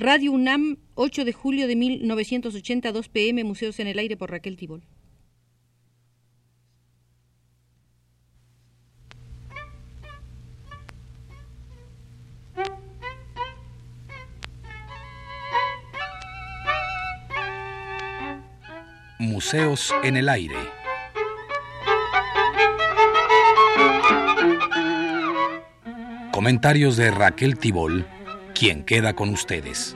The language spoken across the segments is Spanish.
Radio UNAM, 8 de julio de 1982 pm, Museos en el Aire por Raquel Tibol. Museos en el Aire. Comentarios de Raquel Tibol quien queda con ustedes.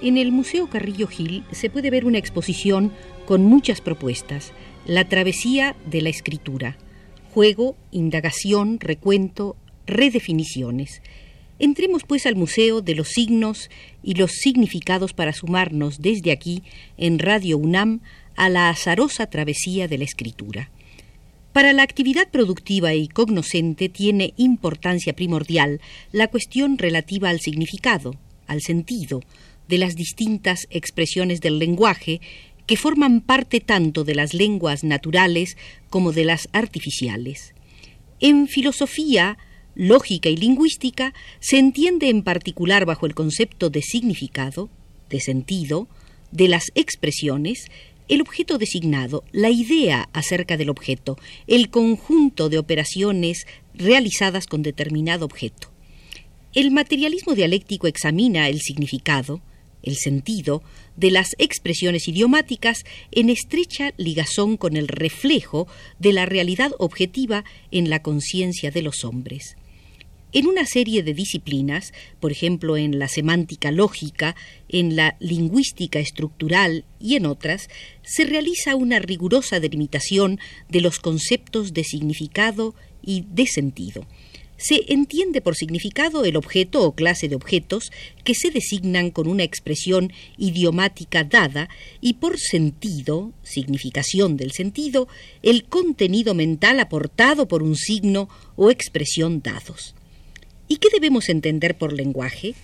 En el Museo Carrillo Gil se puede ver una exposición con muchas propuestas. La travesía de la escritura. Juego, indagación, recuento, redefiniciones. Entremos pues al Museo de los Signos y los Significados para sumarnos desde aquí, en Radio UNAM, a la azarosa travesía de la escritura. Para la actividad productiva y cognoscente tiene importancia primordial la cuestión relativa al significado, al sentido, de las distintas expresiones del lenguaje que forman parte tanto de las lenguas naturales como de las artificiales. En filosofía, lógica y lingüística se entiende en particular bajo el concepto de significado, de sentido, de las expresiones, el objeto designado, la idea acerca del objeto, el conjunto de operaciones realizadas con determinado objeto. El materialismo dialéctico examina el significado, el sentido, de las expresiones idiomáticas en estrecha ligazón con el reflejo de la realidad objetiva en la conciencia de los hombres. En una serie de disciplinas, por ejemplo en la semántica lógica, en la lingüística estructural y en otras, se realiza una rigurosa delimitación de los conceptos de significado y de sentido. Se entiende por significado el objeto o clase de objetos que se designan con una expresión idiomática dada y por sentido, significación del sentido, el contenido mental aportado por un signo o expresión dados. ¿Y qué debemos entender por lenguaje?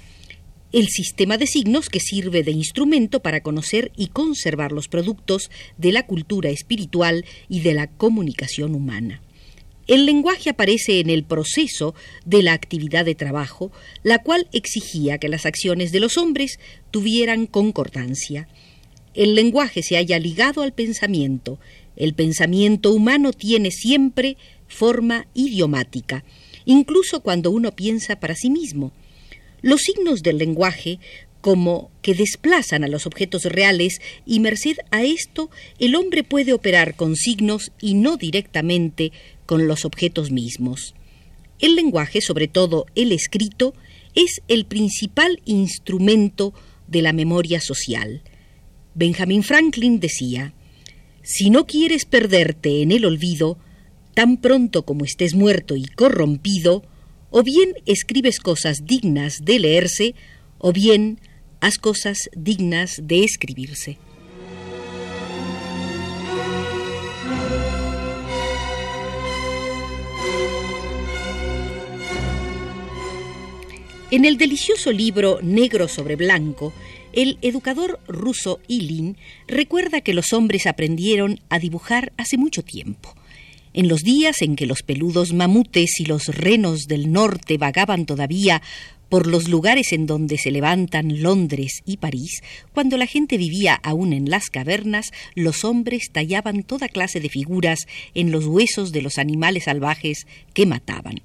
El sistema de signos que sirve de instrumento para conocer y conservar los productos de la cultura espiritual y de la comunicación humana. El lenguaje aparece en el proceso de la actividad de trabajo, la cual exigía que las acciones de los hombres tuvieran concordancia. El lenguaje se halla ligado al pensamiento. El pensamiento humano tiene siempre forma idiomática incluso cuando uno piensa para sí mismo. Los signos del lenguaje como que desplazan a los objetos reales y merced a esto el hombre puede operar con signos y no directamente con los objetos mismos. El lenguaje, sobre todo el escrito, es el principal instrumento de la memoria social. Benjamin Franklin decía, Si no quieres perderte en el olvido, tan pronto como estés muerto y corrompido, o bien escribes cosas dignas de leerse, o bien haz cosas dignas de escribirse. En el delicioso libro Negro sobre Blanco, el educador ruso Ilin recuerda que los hombres aprendieron a dibujar hace mucho tiempo en los días en que los peludos mamutes y los renos del norte vagaban todavía por los lugares en donde se levantan Londres y París, cuando la gente vivía aún en las cavernas, los hombres tallaban toda clase de figuras en los huesos de los animales salvajes que mataban.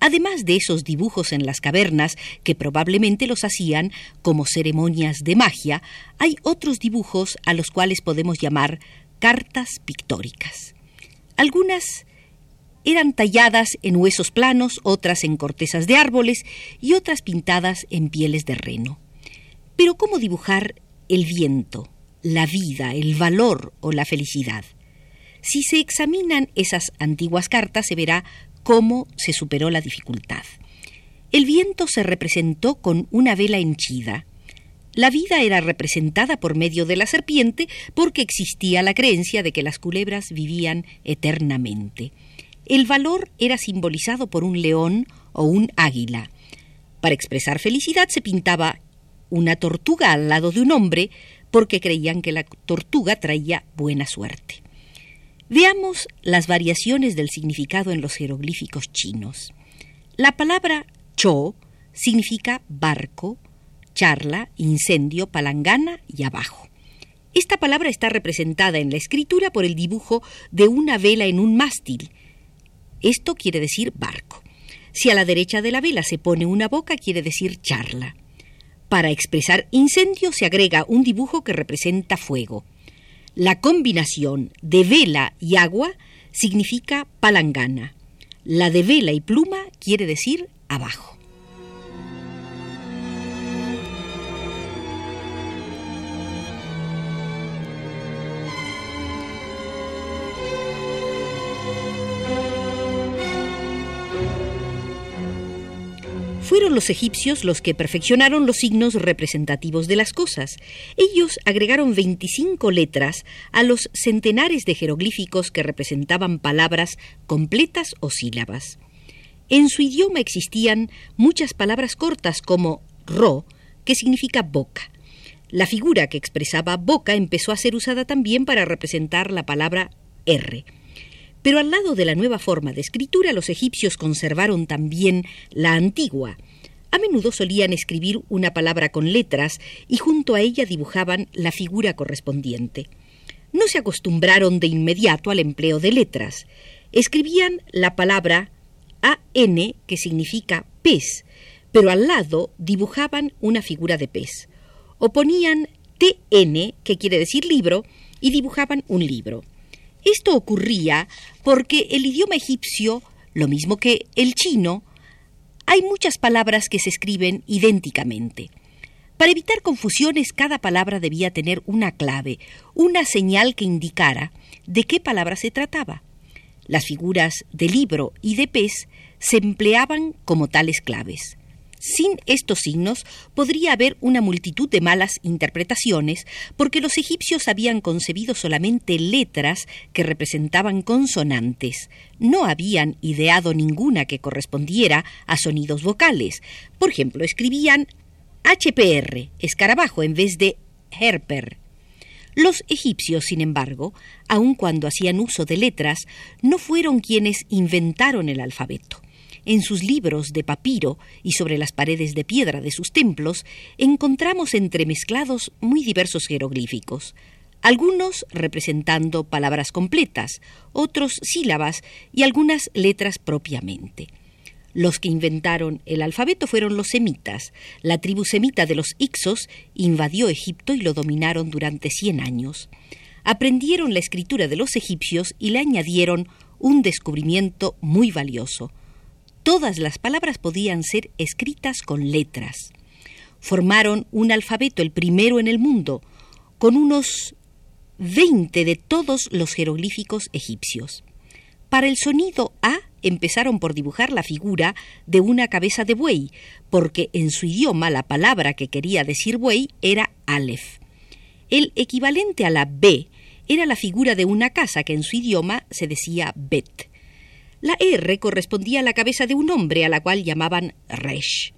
Además de esos dibujos en las cavernas, que probablemente los hacían como ceremonias de magia, hay otros dibujos a los cuales podemos llamar cartas pictóricas. Algunas eran talladas en huesos planos, otras en cortezas de árboles y otras pintadas en pieles de reno. Pero ¿cómo dibujar el viento, la vida, el valor o la felicidad? Si se examinan esas antiguas cartas se verá cómo se superó la dificultad. El viento se representó con una vela henchida, la vida era representada por medio de la serpiente porque existía la creencia de que las culebras vivían eternamente. El valor era simbolizado por un león o un águila. Para expresar felicidad se pintaba una tortuga al lado de un hombre porque creían que la tortuga traía buena suerte. Veamos las variaciones del significado en los jeroglíficos chinos. La palabra cho significa barco, charla, incendio, palangana y abajo. Esta palabra está representada en la escritura por el dibujo de una vela en un mástil. Esto quiere decir barco. Si a la derecha de la vela se pone una boca, quiere decir charla. Para expresar incendio se agrega un dibujo que representa fuego. La combinación de vela y agua significa palangana. La de vela y pluma quiere decir abajo. Los egipcios los que perfeccionaron los signos representativos de las cosas. Ellos agregaron 25 letras a los centenares de jeroglíficos que representaban palabras completas o sílabas. En su idioma existían muchas palabras cortas como ro, que significa boca. La figura que expresaba boca empezó a ser usada también para representar la palabra R. Pero al lado de la nueva forma de escritura, los egipcios conservaron también la antigua. A menudo solían escribir una palabra con letras y junto a ella dibujaban la figura correspondiente. No se acostumbraron de inmediato al empleo de letras. Escribían la palabra AN, que significa pez, pero al lado dibujaban una figura de pez. O ponían TN, que quiere decir libro, y dibujaban un libro. Esto ocurría porque el idioma egipcio, lo mismo que el chino, hay muchas palabras que se escriben idénticamente. Para evitar confusiones, cada palabra debía tener una clave, una señal que indicara de qué palabra se trataba. Las figuras de libro y de pez se empleaban como tales claves. Sin estos signos podría haber una multitud de malas interpretaciones, porque los egipcios habían concebido solamente letras que representaban consonantes. No habían ideado ninguna que correspondiera a sonidos vocales. Por ejemplo, escribían HPR, escarabajo, en vez de herper. Los egipcios, sin embargo, aun cuando hacían uso de letras, no fueron quienes inventaron el alfabeto. En sus libros de papiro y sobre las paredes de piedra de sus templos encontramos entremezclados muy diversos jeroglíficos, algunos representando palabras completas, otros sílabas y algunas letras propiamente. Los que inventaron el alfabeto fueron los semitas. La tribu semita de los Ixos invadió Egipto y lo dominaron durante cien años. Aprendieron la escritura de los egipcios y le añadieron un descubrimiento muy valioso, Todas las palabras podían ser escritas con letras. Formaron un alfabeto, el primero en el mundo, con unos 20 de todos los jeroglíficos egipcios. Para el sonido A empezaron por dibujar la figura de una cabeza de buey, porque en su idioma la palabra que quería decir buey era Aleph. El equivalente a la B era la figura de una casa que en su idioma se decía Bet. La R correspondía a la cabeza de un hombre a la cual llamaban Resh.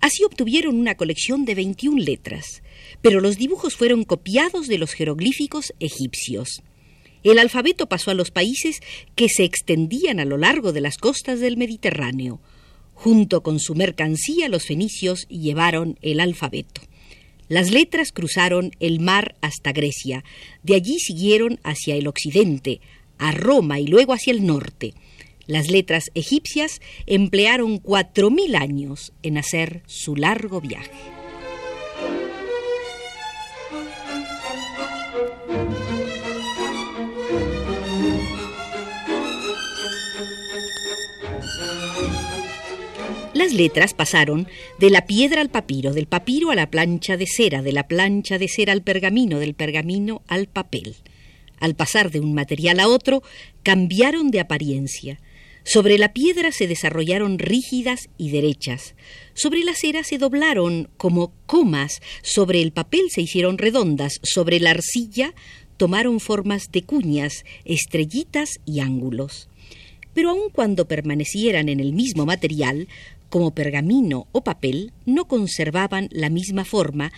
Así obtuvieron una colección de 21 letras, pero los dibujos fueron copiados de los jeroglíficos egipcios. El alfabeto pasó a los países que se extendían a lo largo de las costas del Mediterráneo. Junto con su mercancía, los fenicios llevaron el alfabeto. Las letras cruzaron el mar hasta Grecia, de allí siguieron hacia el occidente, a Roma y luego hacia el norte. Las letras egipcias emplearon cuatro mil años en hacer su largo viaje. Las letras pasaron de la piedra al papiro, del papiro a la plancha de cera, de la plancha de cera al pergamino, del pergamino al papel. Al pasar de un material a otro, cambiaron de apariencia. Sobre la piedra se desarrollaron rígidas y derechas. Sobre la cera se doblaron como comas. Sobre el papel se hicieron redondas. Sobre la arcilla tomaron formas de cuñas, estrellitas y ángulos. Pero aun cuando permanecieran en el mismo material, como pergamino o papel, no conservaban la misma forma,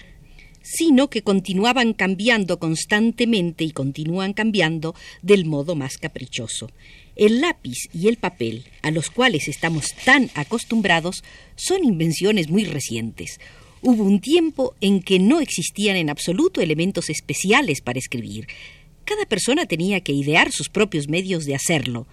sino que continuaban cambiando constantemente y continúan cambiando del modo más caprichoso. El lápiz y el papel, a los cuales estamos tan acostumbrados, son invenciones muy recientes. Hubo un tiempo en que no existían en absoluto elementos especiales para escribir. Cada persona tenía que idear sus propios medios de hacerlo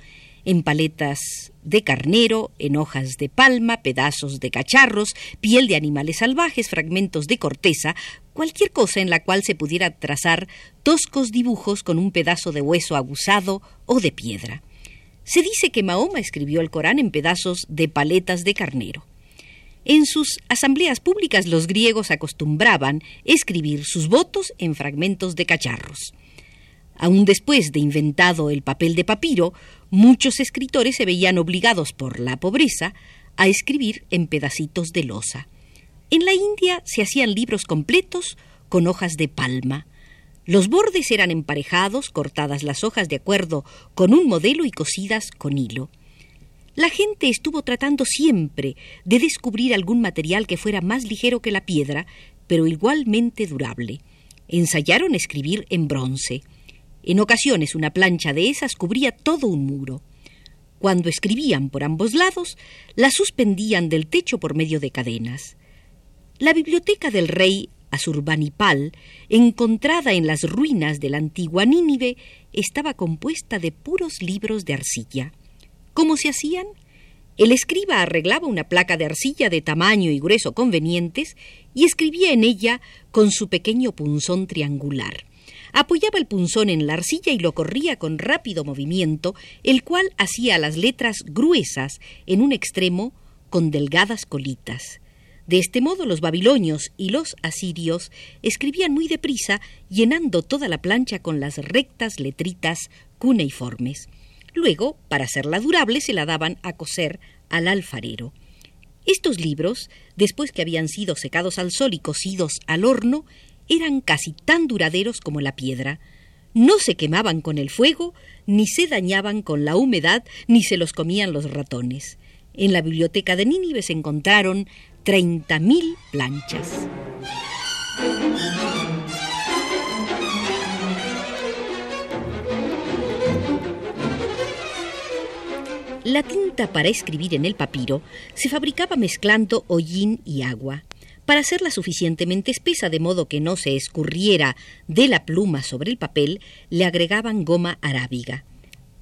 en paletas de carnero, en hojas de palma, pedazos de cacharros, piel de animales salvajes, fragmentos de corteza, cualquier cosa en la cual se pudiera trazar toscos dibujos con un pedazo de hueso abusado o de piedra. Se dice que Mahoma escribió el Corán en pedazos de paletas de carnero. En sus asambleas públicas los griegos acostumbraban escribir sus votos en fragmentos de cacharros. Aún después de inventado el papel de papiro, muchos escritores se veían obligados por la pobreza a escribir en pedacitos de losa. En la India se hacían libros completos con hojas de palma. Los bordes eran emparejados, cortadas las hojas de acuerdo con un modelo y cosidas con hilo. La gente estuvo tratando siempre de descubrir algún material que fuera más ligero que la piedra, pero igualmente durable. Ensayaron escribir en bronce. En ocasiones una plancha de esas cubría todo un muro. Cuando escribían por ambos lados, la suspendían del techo por medio de cadenas. La biblioteca del rey Asurbanipal, encontrada en las ruinas de la antigua Nínive, estaba compuesta de puros libros de arcilla. ¿Cómo se hacían? El escriba arreglaba una placa de arcilla de tamaño y grueso convenientes y escribía en ella con su pequeño punzón triangular. Apoyaba el punzón en la arcilla y lo corría con rápido movimiento, el cual hacía las letras gruesas en un extremo con delgadas colitas. De este modo los babilonios y los asirios escribían muy deprisa, llenando toda la plancha con las rectas letritas cuneiformes. Luego, para hacerla durable, se la daban a coser al alfarero. Estos libros, después que habían sido secados al sol y cocidos al horno, eran casi tan duraderos como la piedra. No se quemaban con el fuego, ni se dañaban con la humedad, ni se los comían los ratones. En la biblioteca de Nínive se encontraron treinta mil planchas. La tinta para escribir en el papiro se fabricaba mezclando hollín y agua. Para hacerla suficientemente espesa de modo que no se escurriera de la pluma sobre el papel, le agregaban goma arábiga.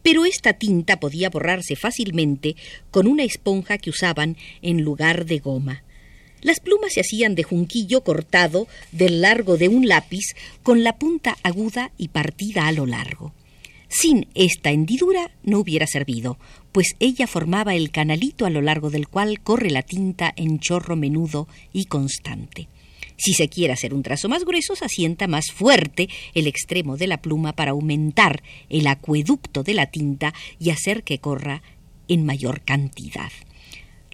Pero esta tinta podía borrarse fácilmente con una esponja que usaban en lugar de goma. Las plumas se hacían de junquillo cortado del largo de un lápiz con la punta aguda y partida a lo largo. Sin esta hendidura no hubiera servido, pues ella formaba el canalito a lo largo del cual corre la tinta en chorro menudo y constante. Si se quiere hacer un trazo más grueso, se asienta más fuerte el extremo de la pluma para aumentar el acueducto de la tinta y hacer que corra en mayor cantidad.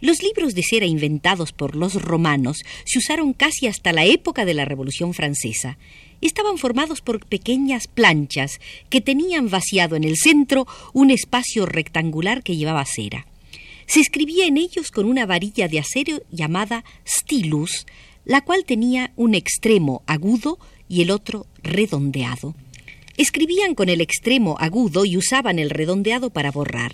Los libros de cera inventados por los romanos se usaron casi hasta la época de la Revolución Francesa estaban formados por pequeñas planchas que tenían vaciado en el centro un espacio rectangular que llevaba cera. Se escribía en ellos con una varilla de acero llamada stylus, la cual tenía un extremo agudo y el otro redondeado. Escribían con el extremo agudo y usaban el redondeado para borrar.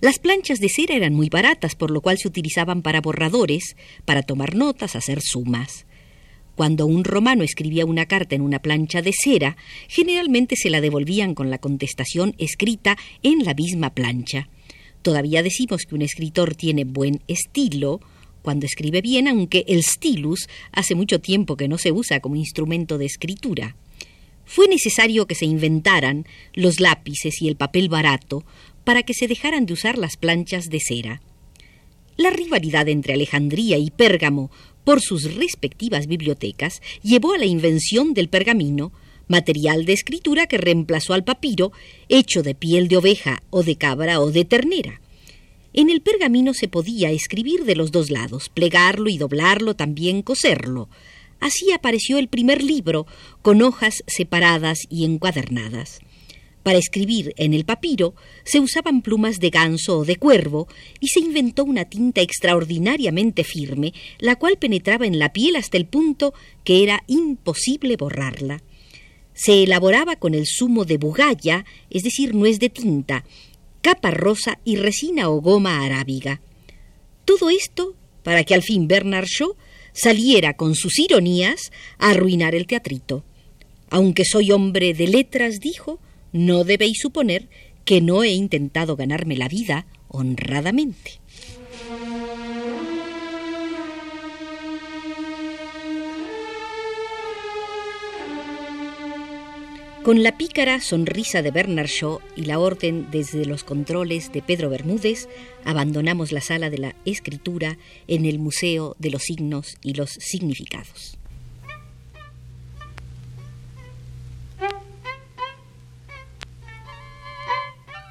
Las planchas de cera eran muy baratas, por lo cual se utilizaban para borradores, para tomar notas, hacer sumas. Cuando un romano escribía una carta en una plancha de cera, generalmente se la devolvían con la contestación escrita en la misma plancha. Todavía decimos que un escritor tiene buen estilo cuando escribe bien, aunque el stylus hace mucho tiempo que no se usa como instrumento de escritura. Fue necesario que se inventaran los lápices y el papel barato para que se dejaran de usar las planchas de cera. La rivalidad entre Alejandría y Pérgamo por sus respectivas bibliotecas, llevó a la invención del pergamino, material de escritura que reemplazó al papiro, hecho de piel de oveja o de cabra o de ternera. En el pergamino se podía escribir de los dos lados, plegarlo y doblarlo, también coserlo. Así apareció el primer libro, con hojas separadas y encuadernadas. Para escribir en el papiro se usaban plumas de ganso o de cuervo y se inventó una tinta extraordinariamente firme, la cual penetraba en la piel hasta el punto que era imposible borrarla. Se elaboraba con el zumo de bugaya, es decir, nuez de tinta, capa rosa y resina o goma arábiga. Todo esto para que al fin Bernard Shaw saliera con sus ironías a arruinar el teatrito. Aunque soy hombre de letras, dijo, no debéis suponer que no he intentado ganarme la vida honradamente. Con la pícara sonrisa de Bernard Shaw y la orden desde los controles de Pedro Bermúdez, abandonamos la sala de la escritura en el Museo de los Signos y los Significados.